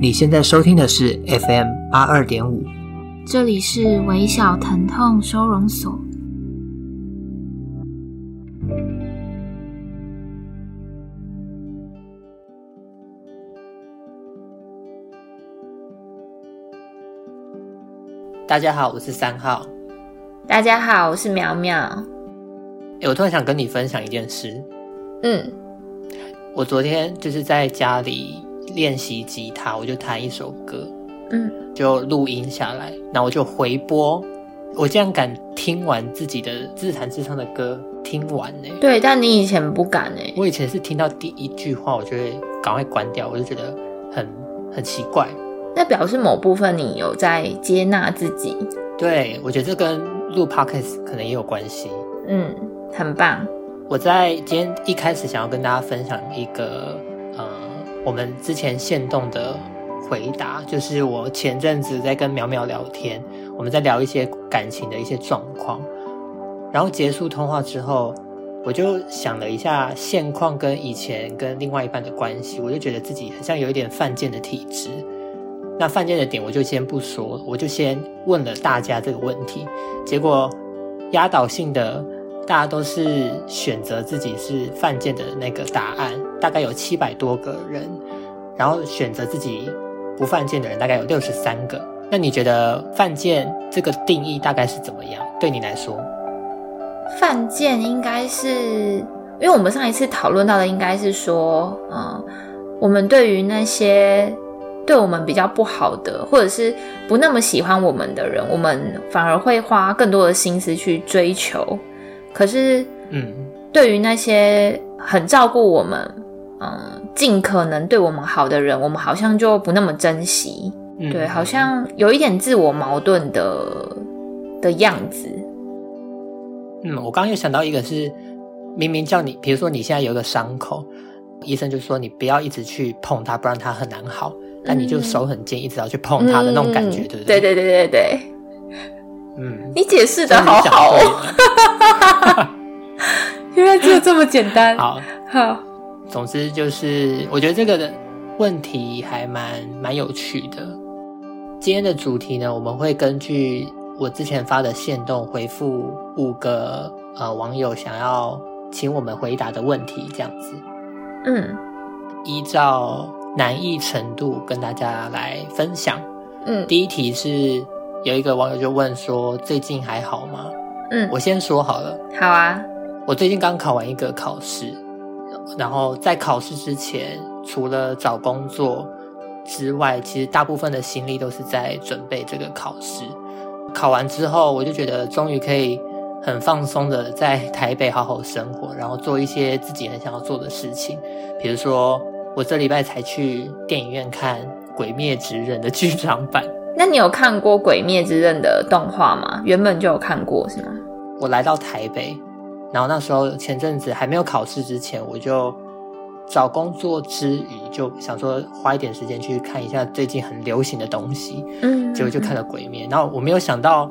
你现在收听的是 FM 八二点五，这里是微小疼痛收容所。大家好，我是三号。大家好，我是苗苗。哎，我突然想跟你分享一件事。嗯，我昨天就是在家里。练习吉他，我就弹一首歌，嗯，就录音下来，然后我就回播，我竟然敢听完自己的自弹自唱的歌，听完呢？对，但你以前不敢呢？我以前是听到第一句话，我就会赶快关掉，我就觉得很很奇怪。那表示某部分你有在接纳自己？对，我觉得这跟录 podcast 可能也有关系。嗯，很棒。我在今天一开始想要跟大家分享一个，呃。我们之前限动的回答，就是我前阵子在跟苗苗聊天，我们在聊一些感情的一些状况，然后结束通话之后，我就想了一下现况跟以前跟另外一半的关系，我就觉得自己很像有一点犯贱的体质。那犯贱的点我就先不说，我就先问了大家这个问题，结果压倒性的。大家都是选择自己是犯贱的那个答案，大概有七百多个人，然后选择自己不犯贱的人大概有六十三个。那你觉得犯贱这个定义大概是怎么样？对你来说，犯贱应该是，因为我们上一次讨论到的应该是说，嗯，我们对于那些对我们比较不好的，或者是不那么喜欢我们的人，我们反而会花更多的心思去追求。可是，嗯，对于那些很照顾我们，嗯，尽可能对我们好的人，我们好像就不那么珍惜，嗯、对，好像有一点自我矛盾的的样子。嗯，我刚刚又想到一个是，明明叫你，比如说你现在有一个伤口，医生就说你不要一直去碰它，不然它很难好，但你就手很贱，一直要去碰它的那种感觉，嗯、对不对？对对对对对。嗯，你解释的好好哦，原来只有这么简单。好，好，总之就是，我觉得这个的问题还蛮蛮有趣的。今天的主题呢，我们会根据我之前发的线动回复五个呃网友想要请我们回答的问题，这样子。嗯，依照难易程度跟大家来分享。嗯，第一题是。有一个网友就问说：“最近还好吗？”嗯，我先说好了。好啊，我最近刚考完一个考试，然后在考试之前，除了找工作之外，其实大部分的心力都是在准备这个考试。考完之后，我就觉得终于可以很放松的在台北好好生活，然后做一些自己很想要做的事情。比如说，我这礼拜才去电影院看《鬼灭之刃》的剧场版。那你有看过《鬼灭之刃》的动画吗？原本就有看过是吗？我来到台北，然后那时候前阵子还没有考试之前，我就找工作之余就想说花一点时间去看一下最近很流行的东西，嗯，结果就看了《鬼灭》，然后我没有想到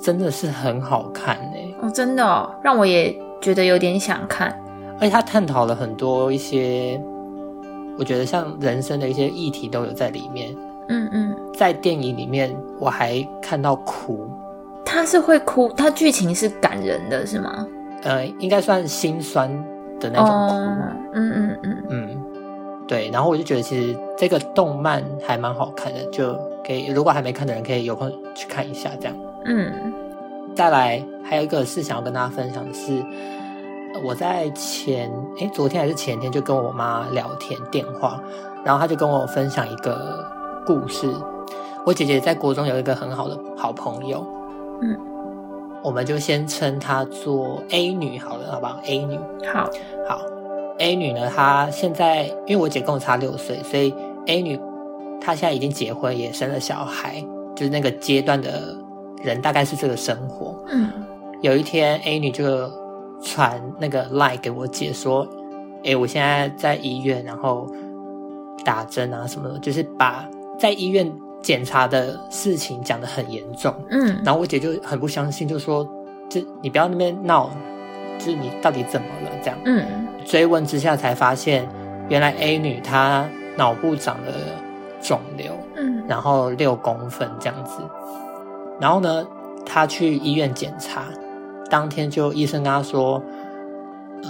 真的是很好看呢、欸。哦，真的哦，让我也觉得有点想看。而且他探讨了很多一些，我觉得像人生的一些议题都有在里面。嗯嗯，在电影里面我还看到哭，他是会哭，他剧情是感人的，是吗？呃，应该算心酸的那种哭。嗯嗯嗯嗯，对。然后我就觉得其实这个动漫还蛮好看的，就可以如果还没看的人可以有空去看一下这样。嗯，再来还有一个是想要跟大家分享的是，我在前哎昨天还是前天就跟我妈聊天电话，然后她就跟我分享一个。故事，我姐姐在国中有一个很好的好朋友，嗯，我们就先称她做 A 女好了，好不好？A 女，好，好，A 女呢，她现在因为我姐跟我差六岁，所以 A 女她现在已经结婚，也生了小孩，就是那个阶段的人大概是这个生活。嗯，有一天 A 女就传那个 line 给我姐说，哎，我现在在医院，然后打针啊什么的，就是把。在医院检查的事情讲得很严重，嗯，然后我姐就很不相信，就说：“这你不要那边闹，就是你到底怎么了？”这样，嗯，追问之下才发现，原来 A 女她脑部长了肿瘤，嗯，然后六公分这样子。然后呢，她去医院检查，当天就医生跟她说，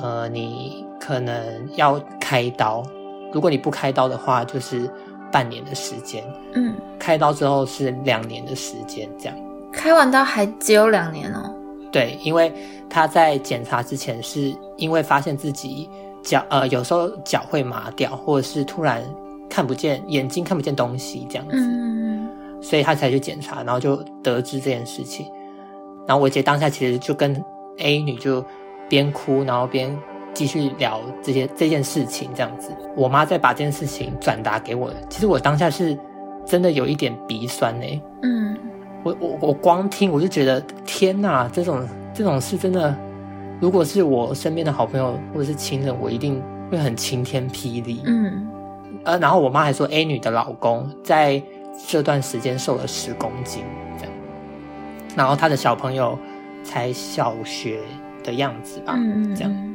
呃，你可能要开刀，如果你不开刀的话，就是半年的时间，嗯，开刀之后是两年的时间，这样。开完刀还只有两年哦。对，因为他在检查之前是因为发现自己脚呃有时候脚会麻掉，或者是突然看不见眼睛看不见东西这样子，嗯，所以他才去检查，然后就得知这件事情。然后我姐当下其实就跟 A 女就边哭，然后边继续聊这些这件事情这样子。我妈再把这件事情转达给我，其实我当下是真的有一点鼻酸呢、欸。嗯。我我我光听我就觉得天哪，这种这种事真的，如果是我身边的好朋友或者是亲人，我一定会很晴天霹雳。嗯，呃，然后我妈还说，A 女的老公在这段时间瘦了十公斤，这样，然后他的小朋友才小学的样子吧，嗯，这样，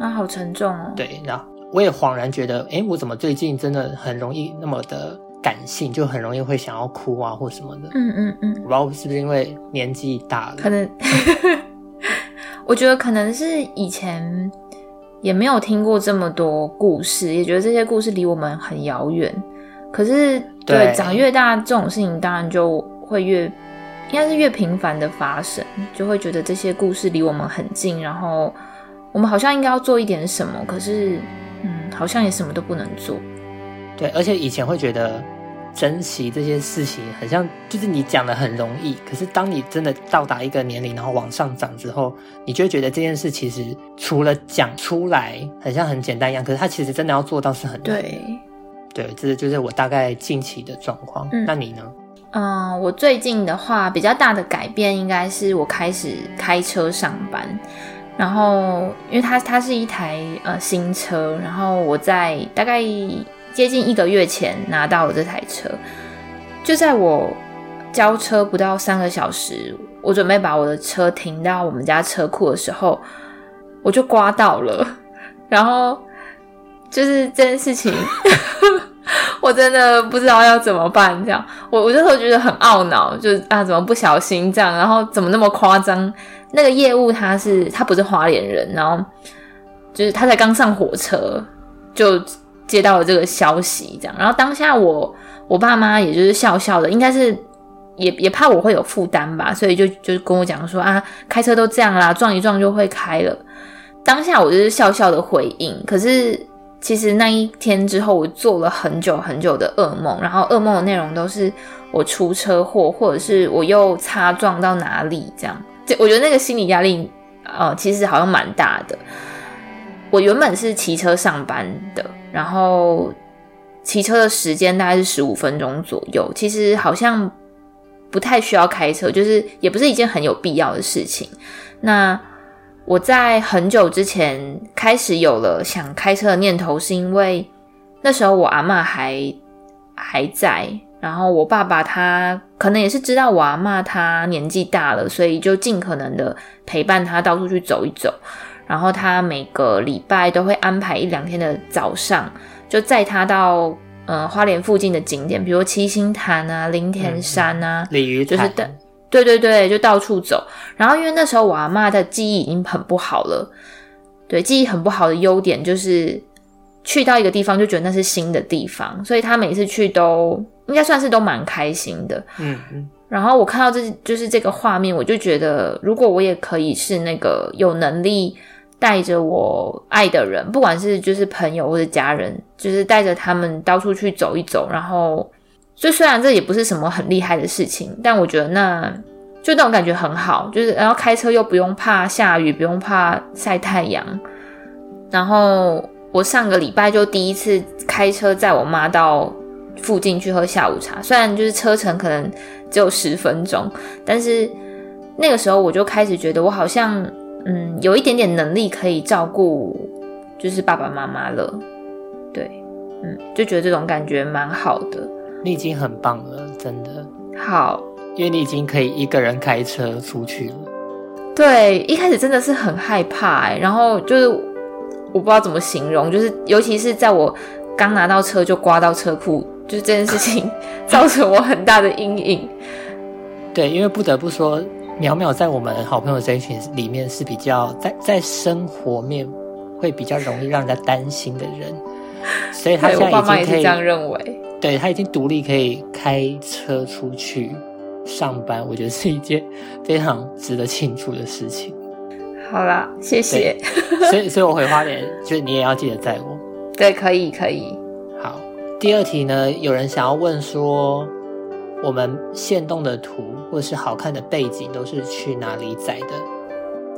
啊，好沉重哦。对，然后我也恍然觉得，哎，我怎么最近真的很容易那么的。感性就很容易会想要哭啊，或什么的。嗯嗯嗯，我不知道是不是因为年纪大了，可能。我觉得可能是以前也没有听过这么多故事，也觉得这些故事离我们很遥远。可是对，对长越大，这种事情当然就会越应该是越频繁的发生，就会觉得这些故事离我们很近，然后我们好像应该要做一点什么，可是嗯，好像也什么都不能做。对，而且以前会觉得珍惜这些事情，很像就是你讲的很容易，可是当你真的到达一个年龄，然后往上涨之后，你就会觉得这件事其实除了讲出来，很像很简单一样，可是它其实真的要做到是很难。对，对，这就是我大概近期的状况。嗯，那你呢？嗯、呃，我最近的话比较大的改变，应该是我开始开车上班，然后因为它它是一台呃新车，然后我在大概。接近一个月前拿到了这台车，就在我交车不到三个小时，我准备把我的车停到我们家车库的时候，我就刮到了。然后就是这件事情，我真的不知道要怎么办。这样，我我就会觉得很懊恼，就啊，怎么不小心这样？然后怎么那么夸张？那个业务他是他不是花莲人，然后就是他才刚上火车就。接到了这个消息，这样，然后当下我我爸妈也就是笑笑的，应该是也也怕我会有负担吧，所以就就跟我讲说啊，开车都这样啦，撞一撞就会开了。当下我就是笑笑的回应，可是其实那一天之后，我做了很久很久的噩梦，然后噩梦的内容都是我出车祸，或者是我又擦撞到哪里这样，我觉得那个心理压力呃，其实好像蛮大的。我原本是骑车上班的。然后骑车的时间大概是十五分钟左右，其实好像不太需要开车，就是也不是一件很有必要的事情。那我在很久之前开始有了想开车的念头，是因为那时候我阿嬷还还在，然后我爸爸他可能也是知道我阿妈他年纪大了，所以就尽可能的陪伴他到处去走一走。然后他每个礼拜都会安排一两天的早上，就载他到呃花莲附近的景点，比如七星潭啊、林田山啊、鲤鱼就是的，对对对，就到处走。然后因为那时候我阿妈的记忆已经很不好了，对，记忆很不好的优点就是去到一个地方就觉得那是新的地方，所以他每次去都应该算是都蛮开心的。嗯嗯。然后我看到这就是这个画面，我就觉得如果我也可以是那个有能力。带着我爱的人，不管是就是朋友或者家人，就是带着他们到处去走一走。然后，就虽然这也不是什么很厉害的事情，但我觉得那就那种感觉很好。就是然后开车又不用怕下雨，不用怕晒太阳。然后我上个礼拜就第一次开车载我妈到附近去喝下午茶，虽然就是车程可能只有十分钟，但是那个时候我就开始觉得我好像。嗯，有一点点能力可以照顾，就是爸爸妈妈了，对，嗯，就觉得这种感觉蛮好的。你已经很棒了，真的。好，因为你已经可以一个人开车出去了。对，一开始真的是很害怕欸，然后就是我不知道怎么形容，就是尤其是在我刚拿到车就刮到车库就是这件事情 造成我很大的阴影。对，因为不得不说，淼淼在我们好朋友这一群里面是比较在在生活面会比较容易让人家担心的人，所以他现在已经可以，我爸妈也是这样认为。对，他已经独立可以开车出去上班，我觉得是一件非常值得庆祝的事情。好啦，谢谢。所以，所以我回花莲，就是你也要记得载我。对，可以，可以。好，第二题呢，有人想要问说，我们现动的图或者是好看的背景都是去哪里载的？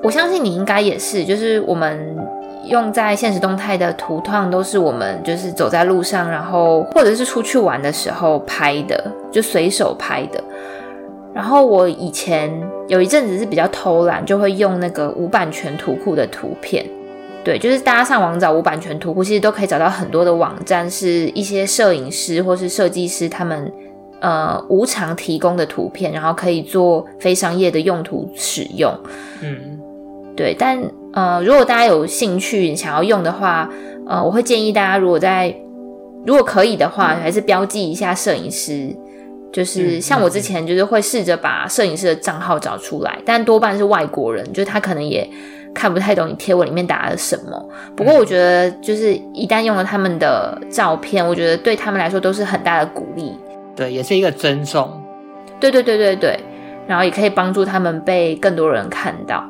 我相信你应该也是，就是我们用在现实动态的图，通常都是我们就是走在路上，然后或者是出去玩的时候拍的，就随手拍的。然后我以前有一阵子是比较偷懒，就会用那个无版权图库的图片。对，就是大家上网找无版权图库，其实都可以找到很多的网站，是一些摄影师或是设计师他们呃无偿提供的图片，然后可以做非商业的用途使用。嗯，对。但呃，如果大家有兴趣想要用的话，呃，我会建议大家如果在如果可以的话，还是标记一下摄影师。就是像我之前就是会试着把摄影师的账号找出来，但多半是外国人，就是他可能也看不太懂你贴文里面打了什么。不过我觉得，就是一旦用了他们的照片，我觉得对他们来说都是很大的鼓励。对，也是一个尊重。对对对对对，然后也可以帮助他们被更多人看到。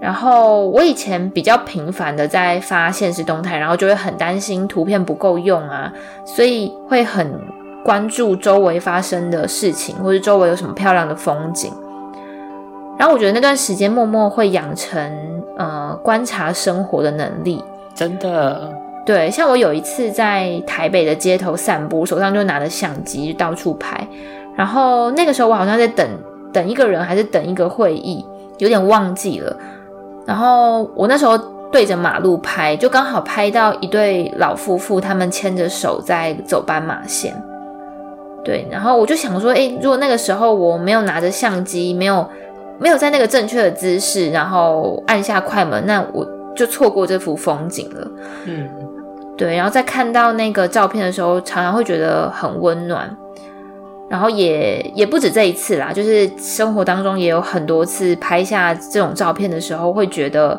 然后我以前比较频繁的在发现实动态，然后就会很担心图片不够用啊，所以会很。关注周围发生的事情，或者周围有什么漂亮的风景。然后我觉得那段时间默默会养成呃观察生活的能力。真的，对，像我有一次在台北的街头散步，手上就拿着相机到处拍。然后那个时候我好像在等等一个人，还是等一个会议，有点忘记了。然后我那时候对着马路拍，就刚好拍到一对老夫妇，他们牵着手在走斑马线。对，然后我就想说，诶，如果那个时候我没有拿着相机，没有没有在那个正确的姿势，然后按下快门，那我就错过这幅风景了。嗯，对。然后在看到那个照片的时候，常常会觉得很温暖。然后也也不止这一次啦，就是生活当中也有很多次拍下这种照片的时候，会觉得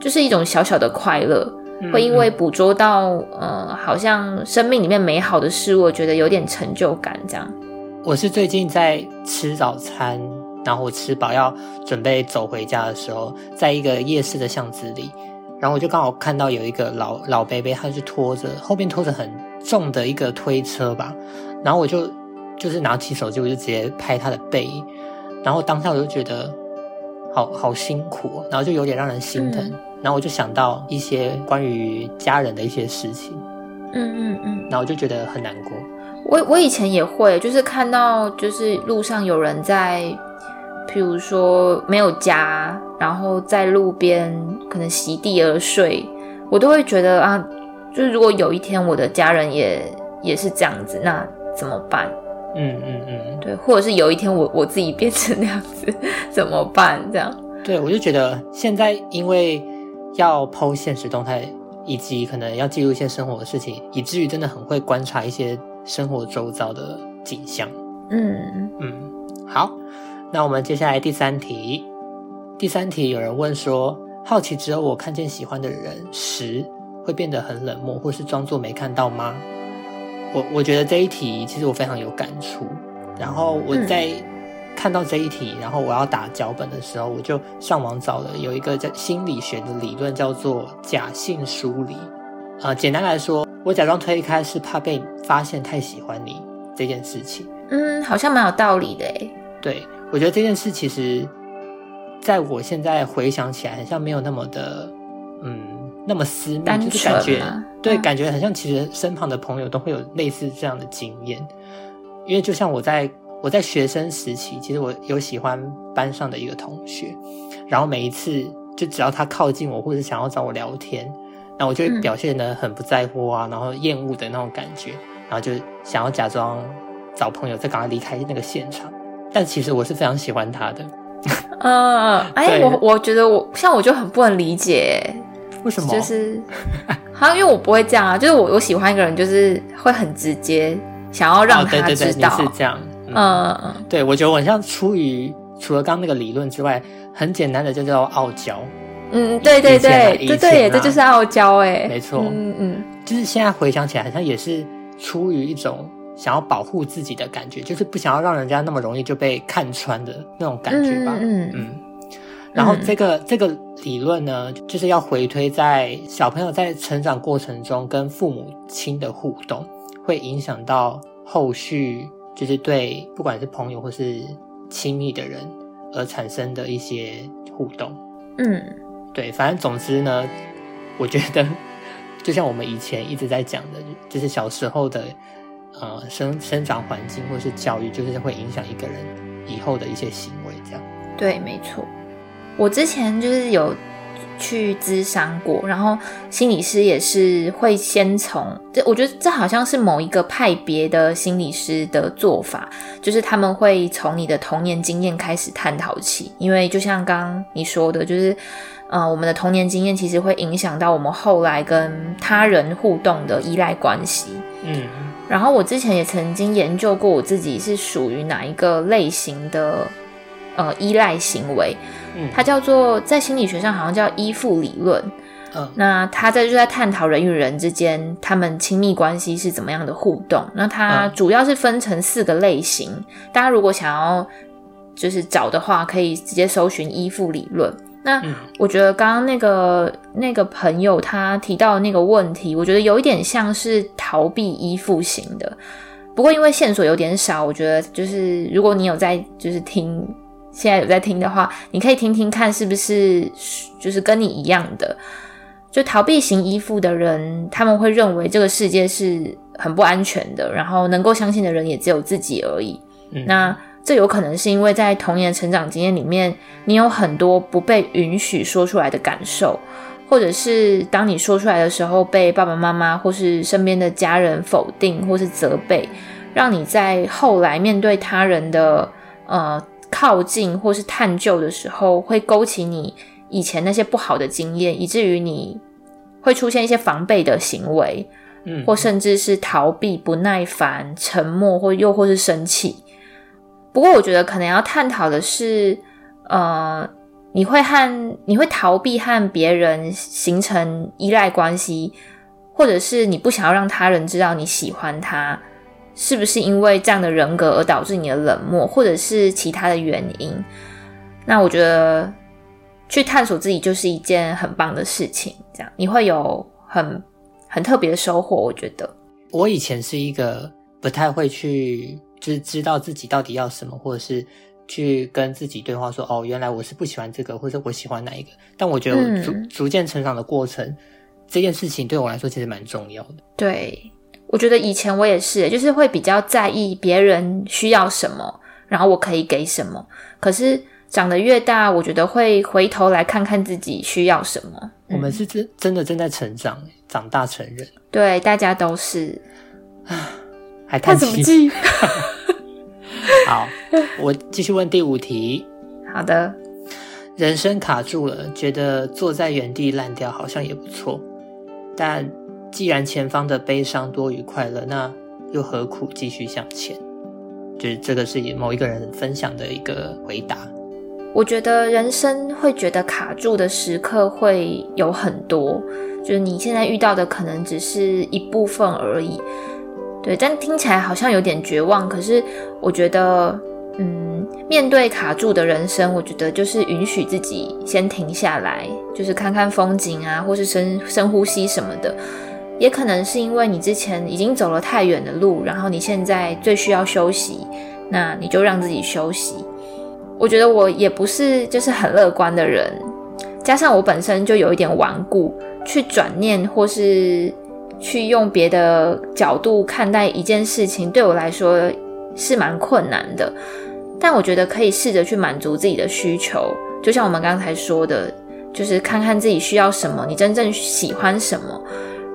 就是一种小小的快乐。会因为捕捉到呃，好像生命里面美好的事物，我觉得有点成就感。这样，我是最近在吃早餐，然后我吃饱要准备走回家的时候，在一个夜市的巷子里，然后我就刚好看到有一个老老伯伯，他是拖着后面拖着很重的一个推车吧，然后我就就是拿起手机，我就直接拍他的背，然后当下我就觉得好好辛苦，然后就有点让人心疼。嗯然后我就想到一些关于家人的一些事情，嗯嗯嗯，然后我就觉得很难过。我我以前也会，就是看到就是路上有人在，譬如说没有家，然后在路边可能席地而睡，我都会觉得啊，就是如果有一天我的家人也也是这样子，那怎么办？嗯嗯嗯，对，或者是有一天我我自己变成那样子 怎么办？这样，对，我就觉得现在因为。要剖现实动态，以及可能要记录一些生活的事情，以至于真的很会观察一些生活周遭的景象。嗯嗯，好，那我们接下来第三题。第三题有人问说，好奇只有我看见喜欢的人时，会变得很冷漠，或是装作没看到吗？我我觉得这一题其实我非常有感触。然后我在。嗯看到这一题，然后我要打脚本的时候，我就上网找了有一个叫心理学的理论，叫做假性疏离。啊、呃，简单来说，我假装推开是怕被发现太喜欢你这件事情。嗯，好像蛮有道理的诶。对，我觉得这件事其实，在我现在回想起来，好像没有那么的，嗯，那么私密，就是感觉，对，感觉好像其实身旁的朋友都会有类似这样的经验，因为就像我在。我在学生时期，其实我有喜欢班上的一个同学，然后每一次就只要他靠近我，或者想要找我聊天，那我就会表现的很不在乎啊，然后厌恶的那种感觉，然后就想要假装找朋友，再赶快离开那个现场。但其实我是非常喜欢他的。嗯，哎，我我觉得我像我就很不能理解，为什么？就是 好像因为我不会这样啊，就是我我喜欢一个人，就是会很直接，想要让他知道。哦、对对对，你是这样。嗯嗯，对，我觉得我像出于除了刚刚那个理论之外，很简单的就叫傲娇。嗯，对对对，对对，这就是傲娇哎，没错。嗯嗯，就是现在回想起来，好像也是出于一种想要保护自己的感觉，就是不想要让人家那么容易就被看穿的那种感觉吧。嗯嗯。然后这个这个理论呢，就是要回推在小朋友在成长过程中跟父母亲的互动，会影响到后续。就是对，不管是朋友或是亲密的人而产生的一些互动，嗯，对，反正总之呢，我觉得就像我们以前一直在讲的，就是小时候的呃生生长环境或是教育，就是会影响一个人以后的一些行为，这样。对，没错。我之前就是有。去咨商过，然后心理师也是会先从这，我觉得这好像是某一个派别的心理师的做法，就是他们会从你的童年经验开始探讨起，因为就像刚刚你说的，就是呃，我们的童年经验其实会影响到我们后来跟他人互动的依赖关系。嗯，然后我之前也曾经研究过我自己是属于哪一个类型的。呃，依赖行为，嗯，它叫做在心理学上好像叫依附理论，嗯，那他在就在探讨人与人之间他们亲密关系是怎么样的互动。那它主要是分成四个类型，嗯，大家如果想要就是找的话，可以直接搜寻依附理论。那我觉得刚刚那个那个朋友他提到的那个问题，我觉得有一点像是逃避依附型的。不过因为线索有点少，我觉得就是如果你有在就是听。现在有在听的话，你可以听听看，是不是就是跟你一样的，就逃避型依附的人，他们会认为这个世界是很不安全的，然后能够相信的人也只有自己而已。嗯。那这有可能是因为在童年成长经验里面，你有很多不被允许说出来的感受，或者是当你说出来的时候，被爸爸妈妈或是身边的家人否定或是责备，让你在后来面对他人的呃。靠近或是探究的时候，会勾起你以前那些不好的经验，以至于你会出现一些防备的行为，嗯，或甚至是逃避、不耐烦、沉默，或又或是生气。不过，我觉得可能要探讨的是，呃，你会和你会逃避和别人形成依赖关系，或者是你不想要让他人知道你喜欢他。是不是因为这样的人格而导致你的冷漠，或者是其他的原因？那我觉得去探索自己就是一件很棒的事情。这样你会有很很特别的收获。我觉得我以前是一个不太会去，就是知道自己到底要什么，或者是去跟自己对话说：“哦，原来我是不喜欢这个，或者我喜欢哪一个。”但我觉得我逐、嗯、逐渐成长的过程，这件事情对我来说其实蛮重要的。对。我觉得以前我也是，就是会比较在意别人需要什么，然后我可以给什么。可是长得越大，我觉得会回头来看看自己需要什么。我们是真真的正在成长，长大成人。对，大家都是。啊，还叹气？好，我继续问第五题。好的。人生卡住了，觉得坐在原地烂掉好像也不错，但。既然前方的悲伤多于快乐，那又何苦继续向前？就是这个是某一个人分享的一个回答。我觉得人生会觉得卡住的时刻会有很多，就是你现在遇到的可能只是一部分而已。对，但听起来好像有点绝望。可是我觉得，嗯，面对卡住的人生，我觉得就是允许自己先停下来，就是看看风景啊，或是深深呼吸什么的。也可能是因为你之前已经走了太远的路，然后你现在最需要休息，那你就让自己休息。我觉得我也不是就是很乐观的人，加上我本身就有一点顽固，去转念或是去用别的角度看待一件事情，对我来说是蛮困难的。但我觉得可以试着去满足自己的需求，就像我们刚才说的，就是看看自己需要什么，你真正喜欢什么。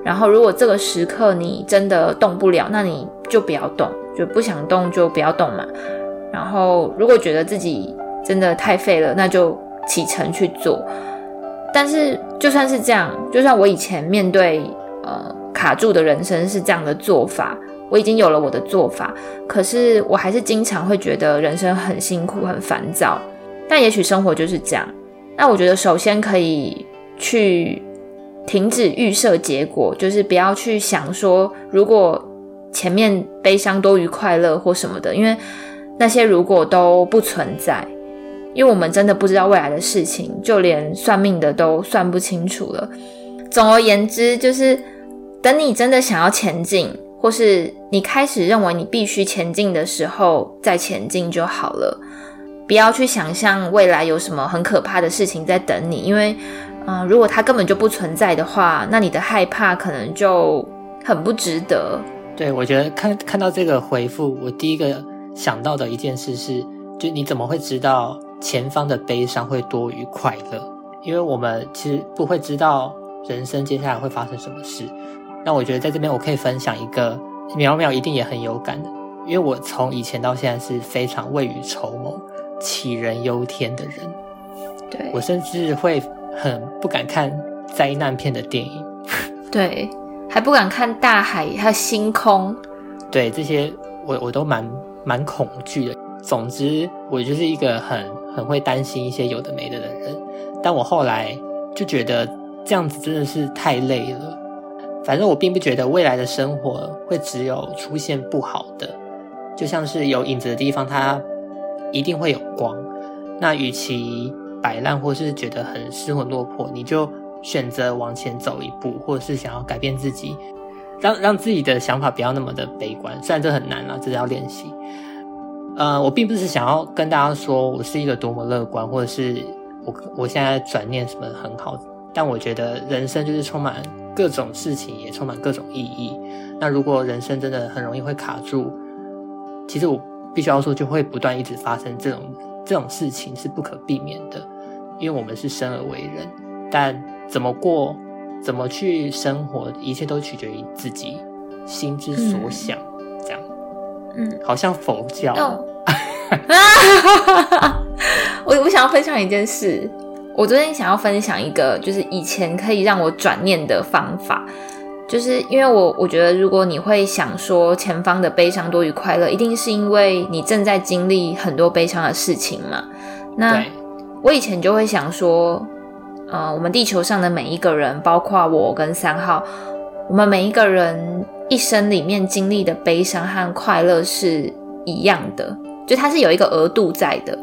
然后，如果这个时刻你真的动不了，那你就不要动，就不想动就不要动嘛。然后，如果觉得自己真的太废了，那就启程去做。但是，就算是这样，就算我以前面对呃卡住的人生是这样的做法，我已经有了我的做法，可是我还是经常会觉得人生很辛苦、很烦躁。但也许生活就是这样。那我觉得首先可以去停止预设结果，就是不要去想说如果前面悲伤多于快乐或什么的，因为那些如果都不存在。因为我们真的不知道未来的事情，就连算命的都算不清楚了。总而言之，就是等你真的想要前进，或是你开始认为你必须前进的时候，再前进就好了。不要去想象未来有什么很可怕的事情在等你，因为，嗯、呃，如果它根本就不存在的话，那你的害怕可能就很不值得。对，我觉得看看到这个回复，我第一个想到的一件事是，就你怎么会知道？前方的悲伤会多于快乐，因为我们其实不会知道人生接下来会发生什么事。那我觉得在这边我可以分享一个苗苗一定也很有感的，因为我从以前到现在是非常未雨绸缪、杞人忧天的人。对，我甚至会很不敢看灾难片的电影。对，还不敢看大海还有星空。对，这些我我都蛮蛮恐惧的。总之，我就是一个很。很会担心一些有的没的的人，但我后来就觉得这样子真的是太累了。反正我并不觉得未来的生活会只有出现不好的，就像是有影子的地方，它一定会有光。那与其摆烂或是觉得很失魂落魄，你就选择往前走一步，或者是想要改变自己，让让自己的想法不要那么的悲观。虽然这很难啊，这是要练习。呃，我并不是想要跟大家说我是一个多么乐观，或者是我我现在转念什么很好，但我觉得人生就是充满各种事情，也充满各种意义。那如果人生真的很容易会卡住，其实我必须要说，就会不断一直发生这种这种事情是不可避免的，因为我们是生而为人。但怎么过，怎么去生活，一切都取决于自己心之所想。嗯嗯，好像佛教。哦、我我想要分享一件事，我昨天想要分享一个，就是以前可以让我转念的方法，就是因为我我觉得，如果你会想说前方的悲伤多于快乐，一定是因为你正在经历很多悲伤的事情嘛。那我以前就会想说，呃，我们地球上的每一个人，包括我跟三号，我们每一个人。一生里面经历的悲伤和快乐是一样的，就它是有一个额度在的。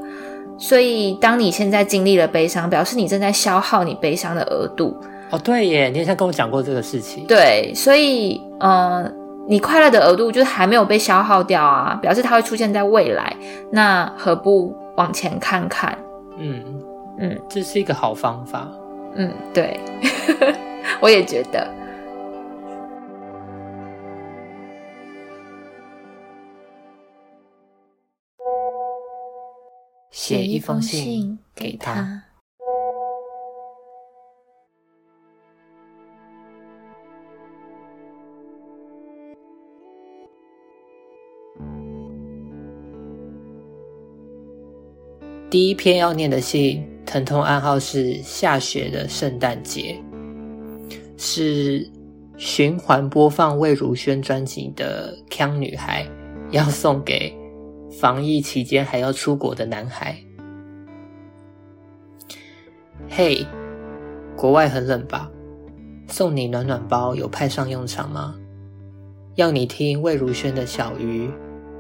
所以，当你现在经历了悲伤，表示你正在消耗你悲伤的额度。哦，对耶，你好像跟我讲过这个事情。对，所以，呃，你快乐的额度就是还没有被消耗掉啊，表示它会出现在未来。那何不往前看看？嗯嗯，这是一个好方法。嗯，对，我也觉得。写一封信给他。第一篇要念的信，疼痛暗号是下雪的圣诞节，是循环播放魏如萱专辑的《腔女孩》，要送给。防疫期间还要出国的男孩，嘿国外很冷吧？送你暖暖包有派上用场吗？要你听魏如萱的小鱼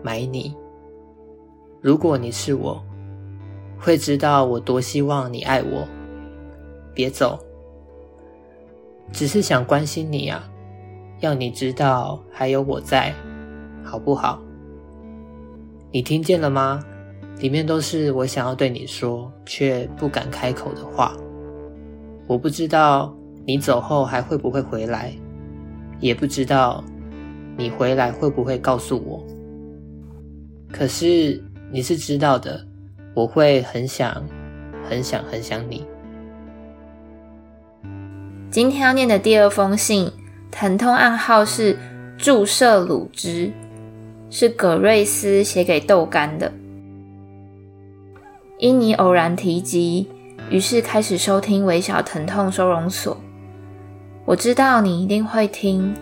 买你。如果你是我，会知道我多希望你爱我。别走，只是想关心你啊，要你知道还有我在，好不好？你听见了吗？里面都是我想要对你说却不敢开口的话。我不知道你走后还会不会回来，也不知道你回来会不会告诉我。可是你是知道的，我会很想、很想、很想你。今天要念的第二封信，疼痛暗号是注射乳汁。是葛瑞斯写给豆干的。因你偶然提及，于是开始收听微小疼痛收容所。我知道你一定会听，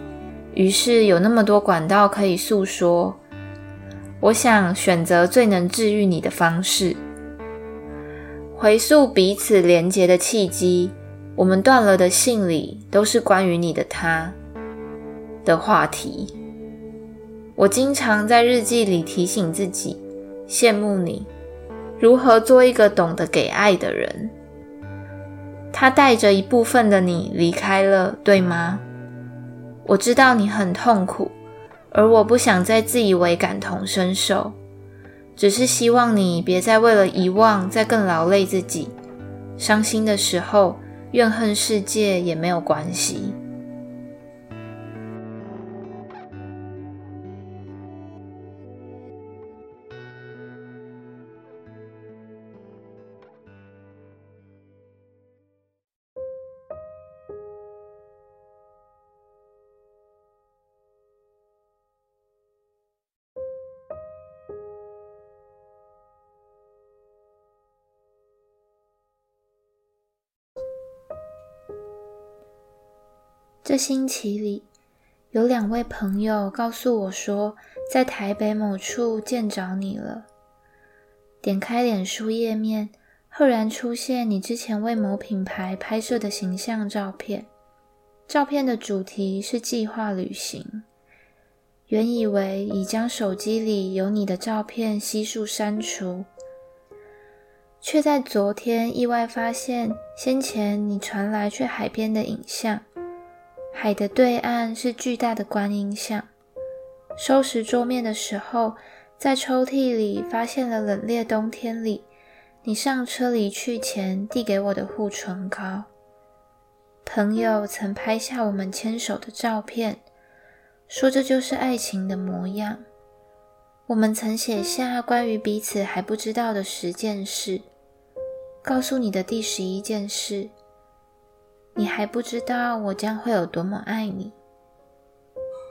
于是有那么多管道可以诉说。我想选择最能治愈你的方式，回溯彼此连结的契机。我们断了的信里都是关于你的他的话题。我经常在日记里提醒自己，羡慕你如何做一个懂得给爱的人。他带着一部分的你离开了，对吗？我知道你很痛苦。而我不想再自以为感同身受，只是希望你别再为了遗忘再更劳累自己。伤心的时候，怨恨世界也没有关系。这星期里，有两位朋友告诉我说，在台北某处见着你了。点开脸书页面，赫然出现你之前为某品牌拍摄的形象照片。照片的主题是计划旅行。原以为已将手机里有你的照片悉数删除，却在昨天意外发现先前你传来去海边的影像。海的对岸是巨大的观音像。收拾桌面的时候，在抽屉里发现了冷冽冬天里你上车离去前递给我的护唇膏。朋友曾拍下我们牵手的照片，说这就是爱情的模样。我们曾写下关于彼此还不知道的十件事，告诉你的第十一件事。你还不知道我将会有多么爱你。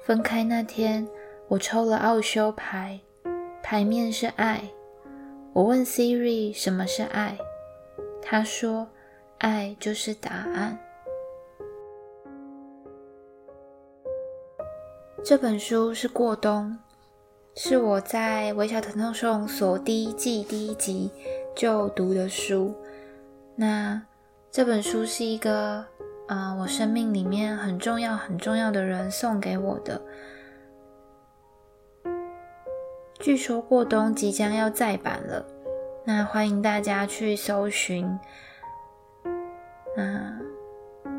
分开那天，我抽了奥修牌，牌面是爱。我问 Siri 什么是爱，他说爱就是答案。这本书是过冬，是我在微小疼痛收容所第一季第一集就读的书。那这本书是一个。啊、我生命里面很重要、很重要的人送给我的。据说过冬即将要再版了，那欢迎大家去搜寻。那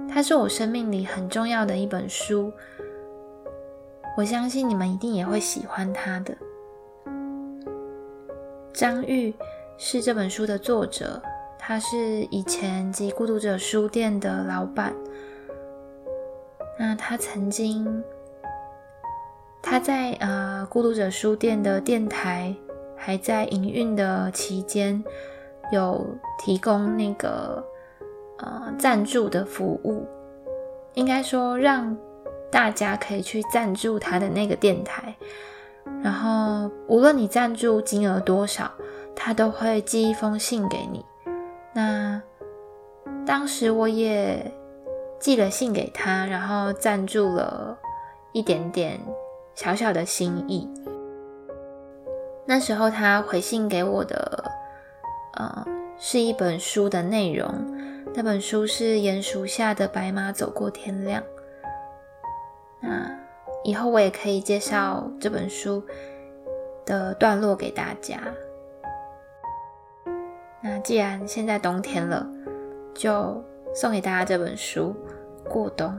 它是我生命里很重要的一本书，我相信你们一定也会喜欢它的。张玉是这本书的作者。他是以前及孤独者书店的老板。那他曾经，他在呃孤独者书店的电台还在营运的期间，有提供那个呃赞助的服务，应该说让大家可以去赞助他的那个电台。然后无论你赞助金额多少，他都会寄一封信给你。那当时我也寄了信给他，然后赞助了一点点小小的心意。那时候他回信给我的，呃，是一本书的内容。那本书是鼹鼠下的白马走过天亮。那以后我也可以介绍这本书的段落给大家。那既然现在冬天了，就送给大家这本书《过冬》。